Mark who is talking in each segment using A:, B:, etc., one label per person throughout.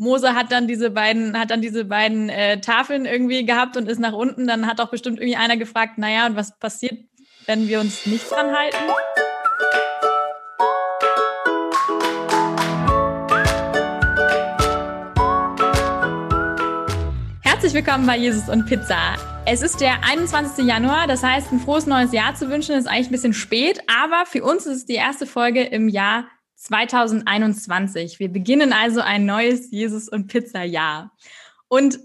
A: Mose hat dann diese beiden, hat dann diese beiden äh, Tafeln irgendwie gehabt und ist nach unten. Dann hat auch bestimmt irgendwie einer gefragt, naja, und was passiert, wenn wir uns nicht dran halten? Herzlich willkommen bei Jesus und Pizza. Es ist der 21. Januar, das heißt, ein frohes neues Jahr zu wünschen ist eigentlich ein bisschen spät, aber für uns ist es die erste Folge im Jahr 2021. Wir beginnen also ein neues Jesus und Pizza Jahr. Und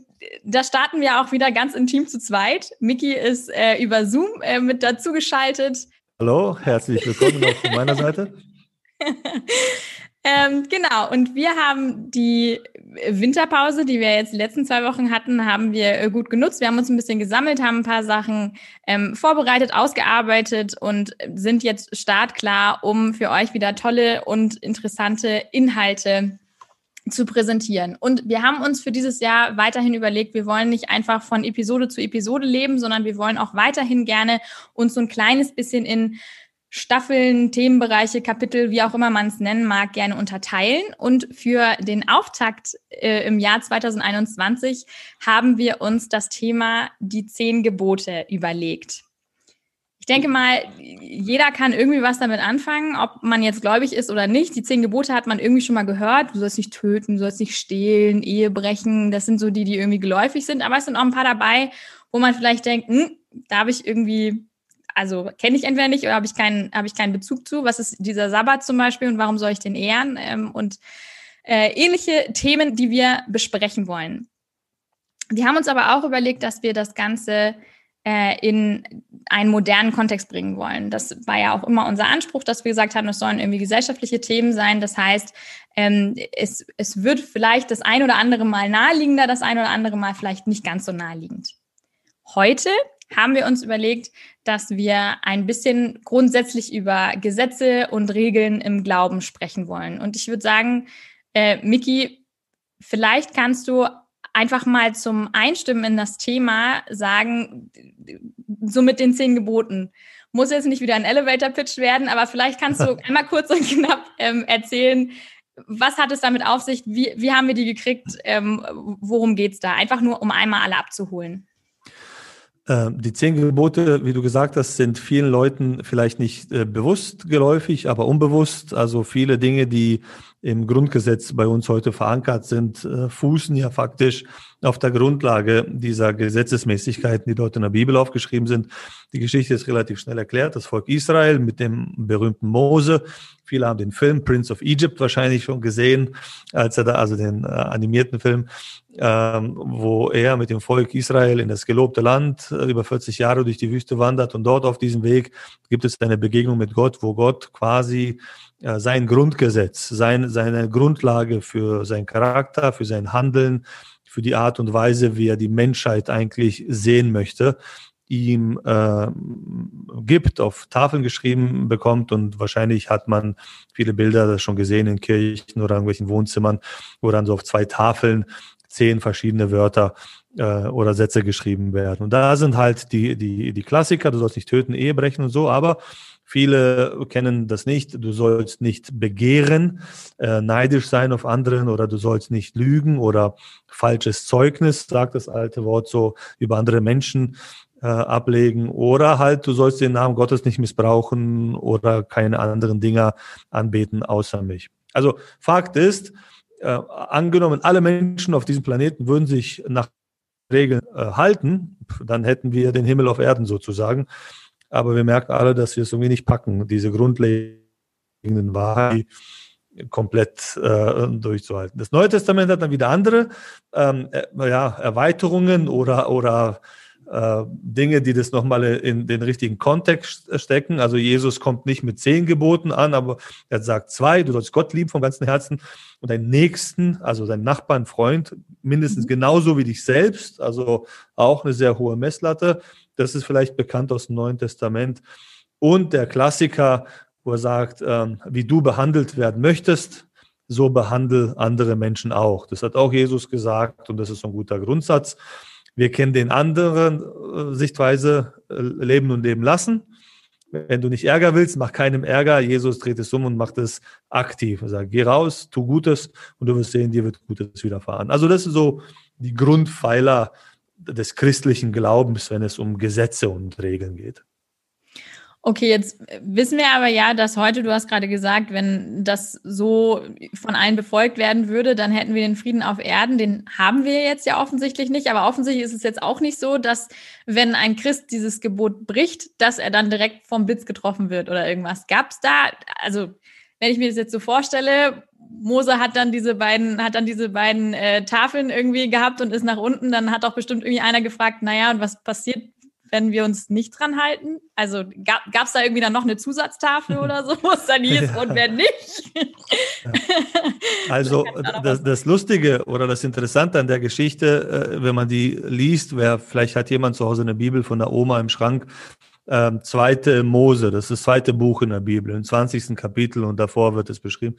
A: da starten wir auch wieder ganz intim zu zweit. Miki ist äh, über Zoom äh, mit dazu geschaltet.
B: Hallo, herzlich willkommen auch von meiner Seite.
A: ähm, genau, und wir haben die Winterpause, die wir jetzt die letzten zwei Wochen hatten, haben wir äh, gut genutzt. Wir haben uns ein bisschen gesammelt, haben ein paar Sachen ähm, vorbereitet, ausgearbeitet und sind jetzt startklar, um für euch wieder tolle und interessante Inhalte zu präsentieren. Und wir haben uns für dieses Jahr weiterhin überlegt, wir wollen nicht einfach von Episode zu Episode leben, sondern wir wollen auch weiterhin gerne uns so ein kleines bisschen in Staffeln, Themenbereiche, Kapitel, wie auch immer man es nennen mag, gerne unterteilen. Und für den Auftakt äh, im Jahr 2021 haben wir uns das Thema die zehn Gebote überlegt. Ich denke mal, jeder kann irgendwie was damit anfangen, ob man jetzt gläubig ist oder nicht. Die zehn Gebote hat man irgendwie schon mal gehört. Du sollst nicht töten, du sollst nicht stehlen, Ehe brechen. Das sind so die, die irgendwie geläufig sind. Aber es sind auch ein paar dabei, wo man vielleicht denkt, hm, da habe ich irgendwie also kenne ich entweder nicht oder habe ich keinen, habe ich keinen Bezug zu. Was ist dieser Sabbat zum Beispiel und warum soll ich den ehren? Ähm, und äh, ähnliche Themen, die wir besprechen wollen. Wir haben uns aber auch überlegt, dass wir das Ganze äh, in einen modernen Kontext bringen wollen. Das war ja auch immer unser Anspruch, dass wir gesagt haben, es sollen irgendwie gesellschaftliche Themen sein. Das heißt, ähm, es, es wird vielleicht das ein oder andere Mal naheliegender, das ein oder andere Mal vielleicht nicht ganz so naheliegend. Heute haben wir uns überlegt, dass wir ein bisschen grundsätzlich über Gesetze und Regeln im Glauben sprechen wollen. Und ich würde sagen, äh, Miki, vielleicht kannst du einfach mal zum Einstimmen in das Thema sagen, so mit den zehn Geboten. Muss jetzt nicht wieder ein Elevator-Pitch werden, aber vielleicht kannst du einmal kurz und knapp ähm, erzählen, was hat es damit auf sich? Wie, wie haben wir die gekriegt? Ähm, worum geht's da? Einfach nur, um einmal alle abzuholen.
B: Ähm, die zehn Gebote, wie du gesagt hast, sind vielen Leuten vielleicht nicht äh, bewusst geläufig, aber unbewusst. Also viele Dinge, die im Grundgesetz bei uns heute verankert sind, äh, fußen ja faktisch auf der Grundlage dieser Gesetzesmäßigkeiten, die dort in der Bibel aufgeschrieben sind. Die Geschichte ist relativ schnell erklärt. Das Volk Israel mit dem berühmten Mose. Viele haben den Film Prince of Egypt wahrscheinlich schon gesehen, als er da, also den äh, animierten Film, ähm, wo er mit dem Volk Israel in das gelobte Land äh, über 40 Jahre durch die Wüste wandert und dort auf diesem Weg gibt es eine Begegnung mit Gott, wo Gott quasi äh, sein Grundgesetz, sein, seine Grundlage für seinen Charakter, für sein Handeln, für die Art und Weise, wie er die Menschheit eigentlich sehen möchte, ihm äh, gibt, auf Tafeln geschrieben bekommt und wahrscheinlich hat man viele Bilder schon gesehen in Kirchen oder irgendwelchen Wohnzimmern, wo dann so auf zwei Tafeln zehn verschiedene Wörter äh, oder Sätze geschrieben werden. Und da sind halt die, die, die Klassiker, du sollst nicht töten, Ehe brechen und so, aber Viele kennen das nicht. Du sollst nicht begehren, äh, neidisch sein auf anderen oder du sollst nicht lügen oder falsches Zeugnis, sagt das alte Wort so, über andere Menschen äh, ablegen. Oder halt, du sollst den Namen Gottes nicht missbrauchen oder keine anderen Dinge anbeten außer mich. Also Fakt ist, äh, angenommen, alle Menschen auf diesem Planeten würden sich nach Regeln äh, halten, dann hätten wir den Himmel auf Erden sozusagen. Aber wir merken alle, dass wir es irgendwie nicht packen, diese grundlegenden Wahrheiten komplett äh, durchzuhalten. Das Neue Testament hat dann wieder andere ähm, äh, ja, Erweiterungen oder, oder Dinge, die das nochmal in den richtigen Kontext stecken. Also Jesus kommt nicht mit zehn Geboten an, aber er sagt zwei, du sollst Gott lieben vom ganzen Herzen und deinen Nächsten, also deinen Nachbarn, Freund, mindestens mhm. genauso wie dich selbst, also auch eine sehr hohe Messlatte. Das ist vielleicht bekannt aus dem Neuen Testament. Und der Klassiker, wo er sagt, ähm, wie du behandelt werden möchtest, so behandle andere Menschen auch. Das hat auch Jesus gesagt und das ist ein guter Grundsatz. Wir kennen den anderen äh, Sichtweise, äh, leben und leben lassen. wenn du nicht Ärger willst, mach keinem Ärger. Jesus dreht es um und macht es aktiv. Er sagt, geh raus, tu Gutes und du wirst sehen, dir wird Gutes widerfahren. Also das sind so die Grundpfeiler des christlichen Glaubens, wenn es um Gesetze und Regeln geht.
A: Okay, jetzt wissen wir aber ja, dass heute, du hast gerade gesagt, wenn das so von allen befolgt werden würde, dann hätten wir den Frieden auf Erden. Den haben wir jetzt ja offensichtlich nicht. Aber offensichtlich ist es jetzt auch nicht so, dass wenn ein Christ dieses Gebot bricht, dass er dann direkt vom Blitz getroffen wird oder irgendwas. Gab es da, also wenn ich mir das jetzt so vorstelle, Mose hat dann diese beiden, hat dann diese beiden äh, Tafeln irgendwie gehabt und ist nach unten, dann hat auch bestimmt irgendwie einer gefragt, naja, und was passiert, wenn wir uns nicht dran halten? Also gab es da irgendwie dann noch eine Zusatztafel oder so, wo es dann hieß ja. und wer nicht?
B: Ja. Also das, das, Lustige oder das Interessante an der Geschichte, äh, wenn man die liest, wer vielleicht hat jemand zu Hause eine Bibel von der Oma im Schrank, ähm, zweite Mose, das ist das zweite Buch in der Bibel, im 20. Kapitel und davor wird es beschrieben.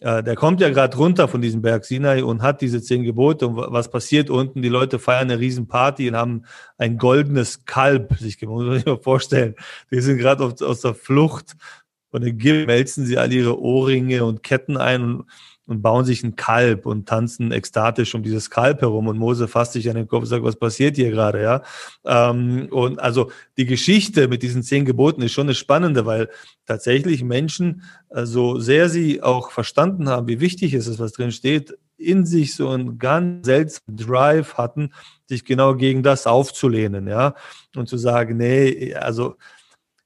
B: Äh, der kommt ja gerade runter von diesem Berg Sinai und hat diese zehn Gebote. Und was passiert unten? Die Leute feiern eine Riesenparty und haben ein goldenes Kalb sich gemacht. Muss man sich mal vorstellen. Die sind gerade aus der Flucht. Von Gib melzen sie all ihre Ohrringe und Ketten ein und und bauen sich ein Kalb und tanzen ekstatisch um dieses Kalb herum. Und Mose fasst sich an den Kopf und sagt, was passiert hier gerade, ja? Ähm, und also die Geschichte mit diesen zehn Geboten ist schon eine spannende, weil tatsächlich Menschen, so sehr sie auch verstanden haben, wie wichtig es ist, was drin steht, in sich so einen ganz seltsamen Drive hatten, sich genau gegen das aufzulehnen, ja? Und zu sagen, nee, also,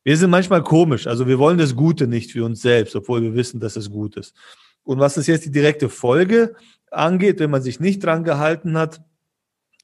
B: wir sind manchmal komisch. Also wir wollen das Gute nicht für uns selbst, obwohl wir wissen, dass es gut ist. Und was ist jetzt die direkte Folge angeht, wenn man sich nicht dran gehalten hat,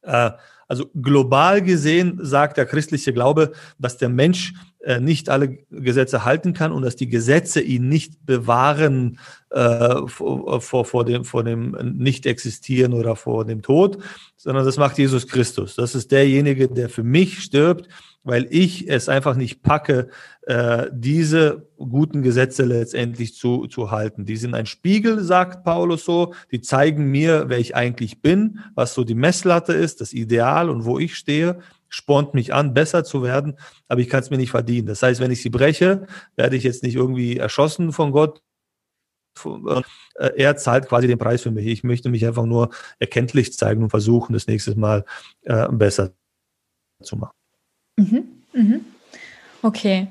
B: äh, also global gesehen sagt der christliche Glaube, dass der Mensch äh, nicht alle Gesetze halten kann und dass die Gesetze ihn nicht bewahren äh, vor, vor, dem, vor dem Nicht-Existieren oder vor dem Tod, sondern das macht Jesus Christus. Das ist derjenige, der für mich stirbt, weil ich es einfach nicht packe, äh, diese guten Gesetze letztendlich zu, zu halten. Die sind ein Spiegel, sagt Paulus so, die zeigen mir, wer ich eigentlich bin, was so die Messlatte ist, das Ideal und wo ich stehe, spornt mich an, besser zu werden, aber ich kann es mir nicht verdienen. Das heißt, wenn ich sie breche, werde ich jetzt nicht irgendwie erschossen von Gott, äh, er zahlt quasi den Preis für mich. Ich möchte mich einfach nur erkenntlich zeigen und versuchen, das nächste Mal äh, besser zu machen.
A: Mhm. Mhm. Okay.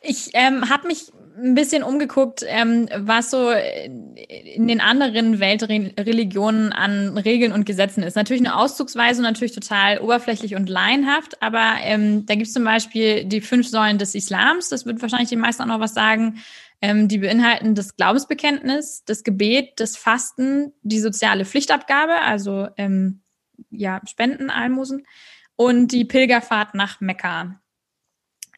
A: Ich ähm, habe mich ein bisschen umgeguckt, ähm, was so in den anderen Weltreligionen an Regeln und Gesetzen ist. Natürlich eine Auszugsweise, natürlich total oberflächlich und laienhaft, aber ähm, da gibt es zum Beispiel die fünf Säulen des Islams, das wird wahrscheinlich die meisten auch noch was sagen. Ähm, die beinhalten das Glaubensbekenntnis, das Gebet, das Fasten, die soziale Pflichtabgabe, also ähm, ja, Spenden, Almosen, und die Pilgerfahrt nach Mekka.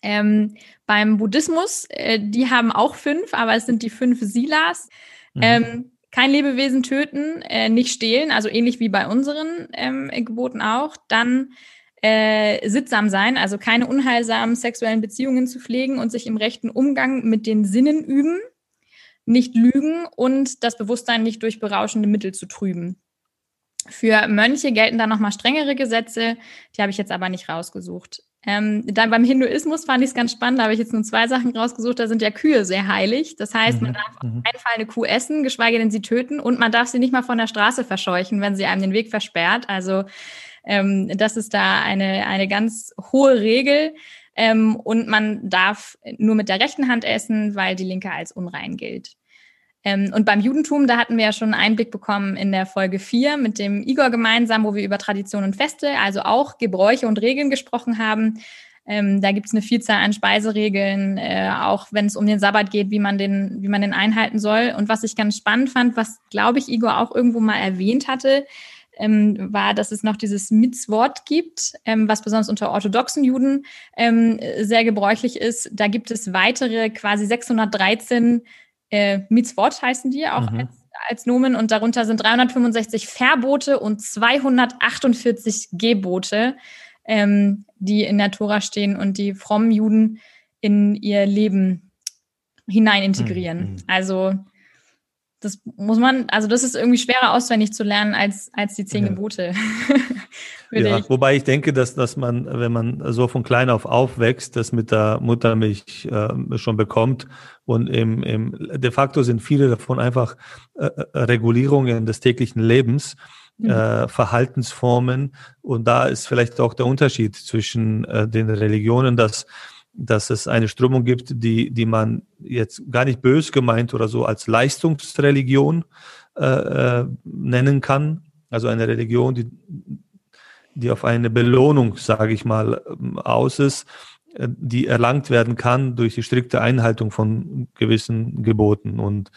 A: Ähm, beim Buddhismus, äh, die haben auch fünf, aber es sind die fünf Silas. Mhm. Ähm, kein Lebewesen töten, äh, nicht stehlen, also ähnlich wie bei unseren ähm, Geboten auch. Dann äh, sittsam sein, also keine unheilsamen sexuellen Beziehungen zu pflegen und sich im rechten Umgang mit den Sinnen üben, nicht lügen und das Bewusstsein nicht durch berauschende Mittel zu trüben. Für Mönche gelten da nochmal strengere Gesetze, die habe ich jetzt aber nicht rausgesucht. Ähm, dann beim Hinduismus fand ich es ganz spannend, da habe ich jetzt nur zwei Sachen rausgesucht, da sind ja Kühe sehr heilig. Das heißt, man mhm, darf auf mhm. keinen Fall eine Kuh essen, geschweige denn sie töten und man darf sie nicht mal von der Straße verscheuchen, wenn sie einem den Weg versperrt. Also ähm, das ist da eine, eine ganz hohe Regel. Ähm, und man darf nur mit der rechten Hand essen, weil die linke als unrein gilt. Ähm, und beim Judentum, da hatten wir ja schon einen Einblick bekommen in der Folge 4 mit dem Igor gemeinsam, wo wir über Tradition und Feste, also auch Gebräuche und Regeln gesprochen haben. Ähm, da gibt es eine Vielzahl an Speiseregeln, äh, auch wenn es um den Sabbat geht, wie man den, wie man den einhalten soll. Und was ich ganz spannend fand, was glaube ich Igor auch irgendwo mal erwähnt hatte, ähm, war, dass es noch dieses Mitzwort gibt, ähm, was besonders unter orthodoxen Juden ähm, sehr gebräuchlich ist. Da gibt es weitere quasi 613 äh, Mitzvot heißen die auch mhm. als, als Nomen und darunter sind 365 Verbote und 248 Gebote, ähm, die in der Tora stehen und die frommen Juden in ihr Leben hinein integrieren. Mhm. Also das muss man, also das ist irgendwie schwerer auswendig zu lernen als, als die zehn ja. Gebote.
B: ja, ich. wobei ich denke, dass, dass man, wenn man so von klein auf aufwächst, das mit der Muttermilch äh, schon bekommt und im, im, de facto sind viele davon einfach äh, äh Regulierungen des täglichen Lebens, mhm. äh, Verhaltensformen und da ist vielleicht auch der Unterschied zwischen äh, den Religionen, dass dass es eine Strömung gibt, die, die man jetzt gar nicht bös gemeint oder so als Leistungsreligion äh, äh, nennen kann. Also eine Religion, die, die auf eine Belohnung, sage ich mal, aus ist, äh, die erlangt werden kann durch die strikte Einhaltung von gewissen Geboten. Und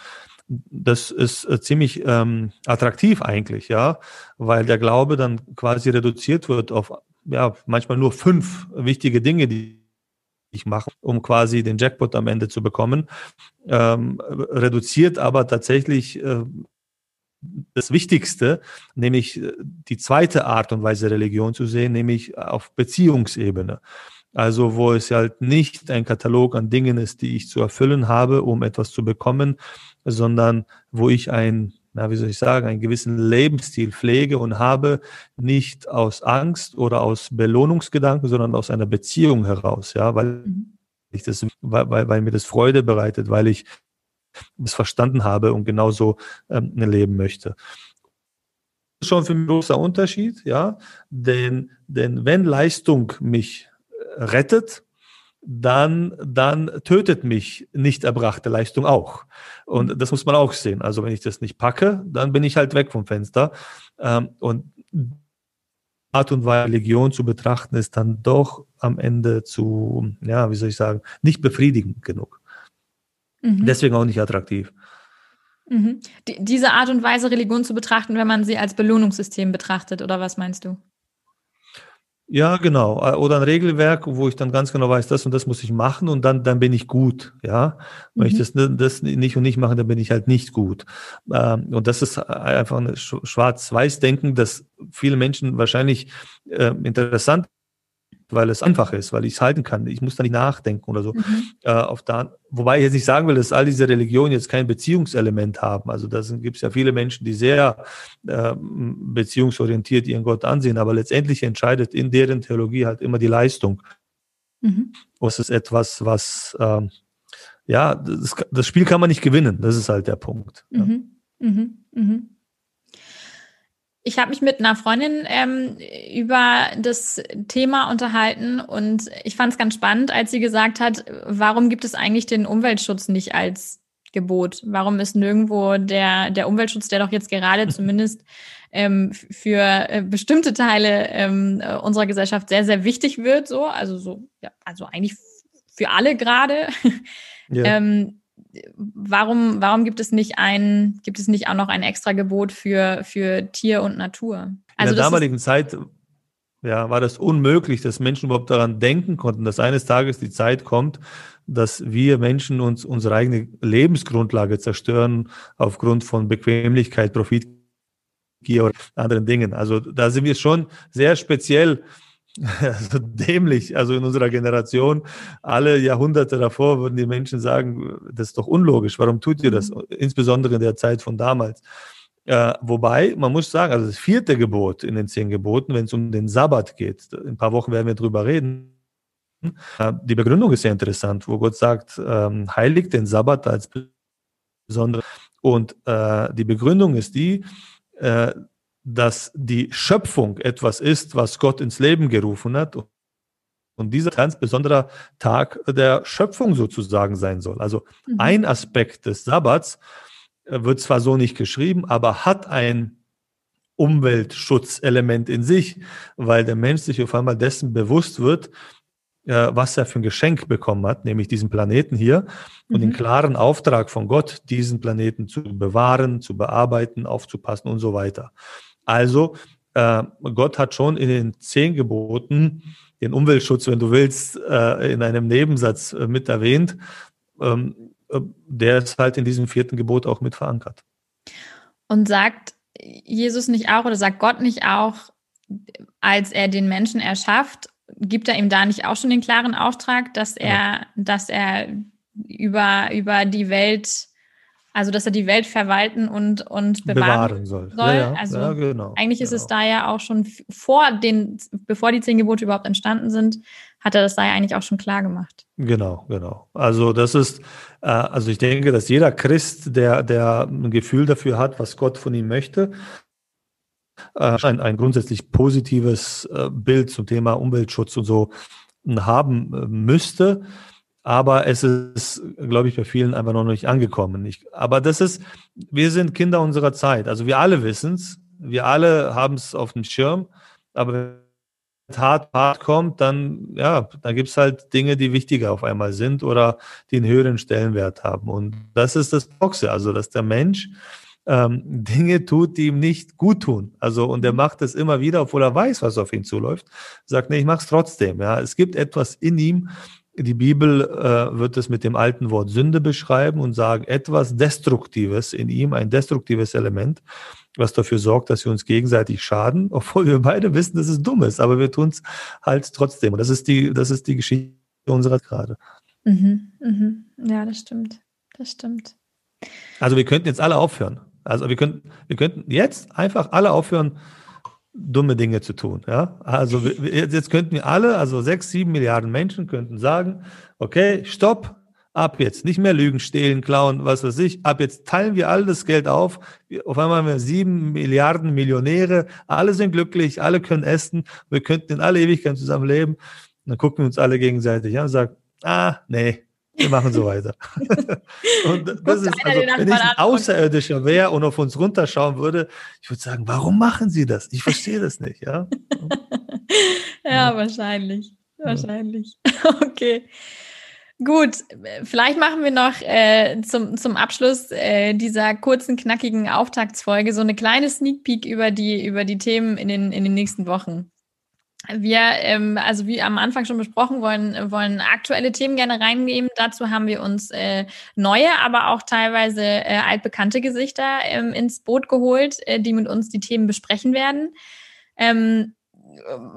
B: das ist äh, ziemlich ähm, attraktiv eigentlich, ja, weil der Glaube dann quasi reduziert wird auf ja manchmal nur fünf wichtige Dinge, die ich mache, um quasi den Jackpot am Ende zu bekommen, ähm, reduziert aber tatsächlich äh, das Wichtigste, nämlich äh, die zweite Art und Weise Religion zu sehen, nämlich auf Beziehungsebene. Also wo es halt nicht ein Katalog an Dingen ist, die ich zu erfüllen habe, um etwas zu bekommen, sondern wo ich ein na, wie soll ich sagen, einen gewissen Lebensstil pflege und habe, nicht aus Angst oder aus Belohnungsgedanken, sondern aus einer Beziehung heraus, ja, weil mhm. ich das, weil, weil, weil mir das Freude bereitet, weil ich es verstanden habe und genauso ähm, leben möchte. Das ist schon für mich ein großer Unterschied, ja, denn, denn wenn Leistung mich rettet, dann, dann tötet mich nicht erbrachte Leistung auch. Und das muss man auch sehen. Also wenn ich das nicht packe, dann bin ich halt weg vom Fenster. Ähm, und Art und Weise Religion zu betrachten, ist dann doch am Ende zu, ja, wie soll ich sagen, nicht befriedigend genug. Mhm. Deswegen auch nicht attraktiv.
A: Mhm. Die, diese Art und Weise Religion zu betrachten, wenn man sie als Belohnungssystem betrachtet, oder was meinst du?
B: Ja, genau. Äh, oder ein Regelwerk, wo ich dann ganz genau weiß, das und das muss ich machen und dann, dann bin ich gut. Ja, wenn mhm. ich das, das nicht und nicht mache, dann bin ich halt nicht gut. Ähm, und das ist einfach ein Schwarz-Weiß-Denken, das viele Menschen wahrscheinlich äh, interessant weil es einfach ist, weil ich es halten kann. Ich muss da nicht nachdenken oder so. Mhm. Äh, auf da, wobei ich jetzt nicht sagen will, dass all diese Religionen jetzt kein Beziehungselement haben. Also da gibt es ja viele Menschen, die sehr äh, beziehungsorientiert ihren Gott ansehen, aber letztendlich entscheidet in deren Theologie halt immer die Leistung. Mhm. Das ist etwas, was ähm, ja, das, das, Spiel kann man nicht gewinnen. Das ist halt der Punkt. Mhm. Ja. Mhm. mhm.
A: Ich habe mich mit einer Freundin ähm, über das Thema unterhalten und ich fand es ganz spannend, als sie gesagt hat, warum gibt es eigentlich den Umweltschutz nicht als Gebot? Warum ist nirgendwo der, der Umweltschutz, der doch jetzt gerade zumindest ähm, für äh, bestimmte Teile ähm, unserer Gesellschaft sehr, sehr wichtig wird, so, also so, ja, also eigentlich für alle gerade. Ja. ähm, warum, warum gibt es nicht ein, gibt es nicht auch noch ein extra Gebot für, für Tier und Natur?
B: Also In der damaligen Zeit ja, war das unmöglich, dass Menschen überhaupt daran denken konnten, dass eines Tages die Zeit kommt, dass wir Menschen uns unsere eigene Lebensgrundlage zerstören aufgrund von Bequemlichkeit, Profitgier oder anderen Dingen. Also da sind wir schon sehr speziell also dämlich. Also in unserer Generation, alle Jahrhunderte davor würden die Menschen sagen, das ist doch unlogisch. Warum tut ihr das? Mhm. Insbesondere in der Zeit von damals. Äh, wobei, man muss sagen, also das vierte Gebot in den zehn Geboten, wenn es um den Sabbat geht, in ein paar Wochen werden wir drüber reden. Äh, die Begründung ist sehr interessant, wo Gott sagt, ähm, heiligt den Sabbat als besondere. Und äh, die Begründung ist die, äh, dass die Schöpfung etwas ist, was Gott ins Leben gerufen hat und dieser ganz besonderer Tag der Schöpfung sozusagen sein soll. Also mhm. ein Aspekt des Sabbats äh, wird zwar so nicht geschrieben, aber hat ein Umweltschutzelement in sich, weil der Mensch sich auf einmal dessen bewusst wird, äh, was er für ein Geschenk bekommen hat, nämlich diesen Planeten hier und mhm. den klaren Auftrag von Gott, diesen Planeten zu bewahren, zu bearbeiten, aufzupassen und so weiter. Also äh, Gott hat schon in den zehn Geboten den Umweltschutz, wenn du willst, äh, in einem Nebensatz äh, mit erwähnt. Ähm, äh, der ist halt in diesem vierten Gebot auch mit verankert.
A: Und sagt Jesus nicht auch oder sagt Gott nicht auch, als er den Menschen erschafft, gibt er ihm da nicht auch schon den klaren Auftrag, dass er, ja. dass er über, über die Welt Also, dass er die Welt verwalten und, und bewahren, bewahren soll. soll. Ja. Also, ja, genau. eigentlich ist genau. es da ja auch schon vor den, bevor die zehn Gebote überhaupt entstanden sind, hat er das da ja eigentlich auch schon klar gemacht.
B: Genau, genau. Also, das ist, äh, also ich denke, dass jeder Christ, der, der ein Gefühl dafür hat, was Gott von ihm möchte, äh, ein, ein grundsätzlich positives äh, Bild zum Thema Umweltschutz und so haben äh, müsste aber es ist, glaube ich, bei vielen einfach noch nicht angekommen. Ich, aber das ist, wir sind Kinder unserer Zeit. Also wir alle wissen es, wir alle haben es auf dem Schirm, aber wenn hart, hart kommt, dann, ja, da gibt es halt Dinge, die wichtiger auf einmal sind oder die einen höheren Stellenwert haben. Und das ist das Boxe, also dass der Mensch ähm, Dinge tut, die ihm nicht gut tun. Also, und er macht es immer wieder, obwohl er weiß, was auf ihn zuläuft, sagt, nee, ich mach's trotzdem. Ja, es gibt etwas in ihm, die Bibel äh, wird es mit dem alten Wort Sünde beschreiben und sagen, etwas Destruktives in ihm, ein destruktives Element, was dafür sorgt, dass wir uns gegenseitig schaden, obwohl wir beide wissen, dass es dumm ist, aber wir tun es halt trotzdem. Und das ist die, das ist die Geschichte unserer gerade.
A: Mhm, mhm. Ja, das stimmt. Das stimmt.
B: Also wir könnten jetzt alle aufhören. Also wir könnten, wir könnten jetzt einfach alle aufhören, dumme Dinge zu tun. Ja? Also jetzt könnten wir alle, also sechs, sieben Milliarden Menschen könnten sagen, okay, stopp, ab jetzt, nicht mehr lügen, stehlen, klauen, was weiß ich, ab jetzt teilen wir all das Geld auf, auf einmal haben wir sieben Milliarden Millionäre, alle sind glücklich, alle können essen, wir könnten in alle Ewigkeit zusammen leben. Dann gucken wir uns alle gegenseitig an und sagen, ah, nee, wir machen so weiter. und das ist, also, wenn ich ein Außerirdischer wäre und auf uns runterschauen würde, ich würde sagen, warum machen Sie das? Ich verstehe das nicht, ja.
A: ja, ja, wahrscheinlich. Wahrscheinlich. Okay. Gut, vielleicht machen wir noch äh, zum, zum Abschluss äh, dieser kurzen, knackigen Auftaktsfolge so eine kleine Sneak Peek über die, über die Themen in den, in den nächsten Wochen. Wir, ähm, also wie am Anfang schon besprochen, wollen, wollen aktuelle Themen gerne reinnehmen. Dazu haben wir uns äh, neue, aber auch teilweise äh, altbekannte Gesichter ähm, ins Boot geholt, äh, die mit uns die Themen besprechen werden. Ähm,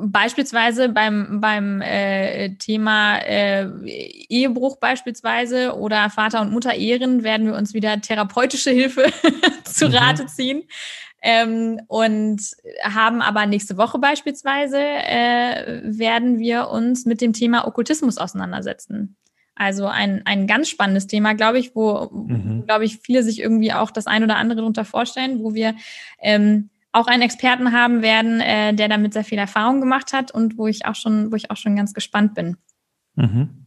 A: beispielsweise beim, beim äh, Thema äh, Ehebruch beispielsweise oder Vater und Mutter Ehren werden wir uns wieder therapeutische Hilfe zu mhm. Rate ziehen. Ähm, und haben aber nächste Woche beispielsweise äh, werden wir uns mit dem Thema Okkultismus auseinandersetzen. Also ein, ein ganz spannendes Thema, glaube ich, wo, mhm. glaube ich, viele sich irgendwie auch das ein oder andere darunter vorstellen, wo wir ähm, auch einen Experten haben werden, äh, der damit sehr viel Erfahrung gemacht hat und wo ich auch schon, wo ich auch schon ganz gespannt bin.
B: Mhm.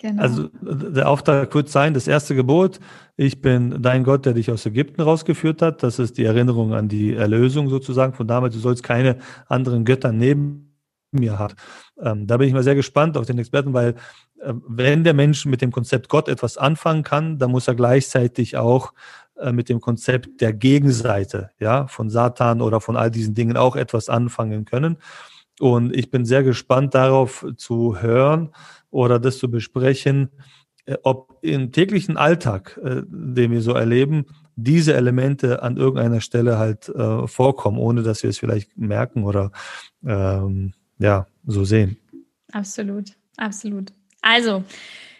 B: Genau. Also der Auftrag wird sein, das erste Gebot, ich bin dein Gott, der dich aus Ägypten rausgeführt hat. Das ist die Erinnerung an die Erlösung sozusagen. Von damals, du sollst keine anderen Götter neben mir haben. Ähm, da bin ich mal sehr gespannt auf den Experten, weil äh, wenn der Mensch mit dem Konzept Gott etwas anfangen kann, dann muss er gleichzeitig auch äh, mit dem Konzept der Gegenseite, ja, von Satan oder von all diesen Dingen auch etwas anfangen können. Und ich bin sehr gespannt darauf zu hören, oder das zu besprechen, äh, ob im täglichen Alltag, äh, den wir so erleben, diese Elemente an irgendeiner Stelle halt äh, vorkommen, ohne dass wir es vielleicht merken oder ähm, ja, so sehen.
A: Absolut, absolut. Also,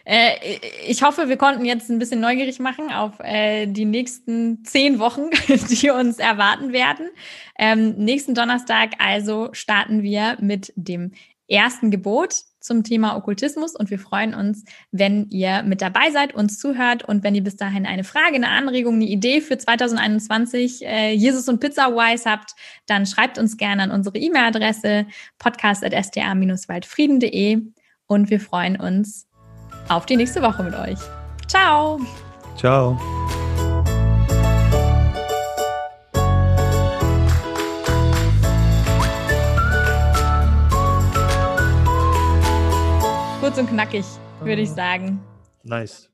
A: äh, ich hoffe, wir konnten jetzt ein bisschen neugierig machen auf äh, die nächsten zehn Wochen, die uns erwarten werden. Ähm, nächsten Donnerstag also starten wir mit dem ersten Gebot zum Thema Okkultismus und wir freuen uns, wenn ihr mit dabei seid, uns zuhört und wenn ihr bis dahin eine Frage, eine Anregung, eine Idee für 2021 äh, Jesus und Pizza Wise habt, dann schreibt uns gerne an unsere E-Mail-Adresse podcast.sta-waldfrieden.de und wir freuen uns auf die nächste Woche mit euch. Ciao!
B: Ciao!
A: Und knackig, würde ich sagen.
B: Nice.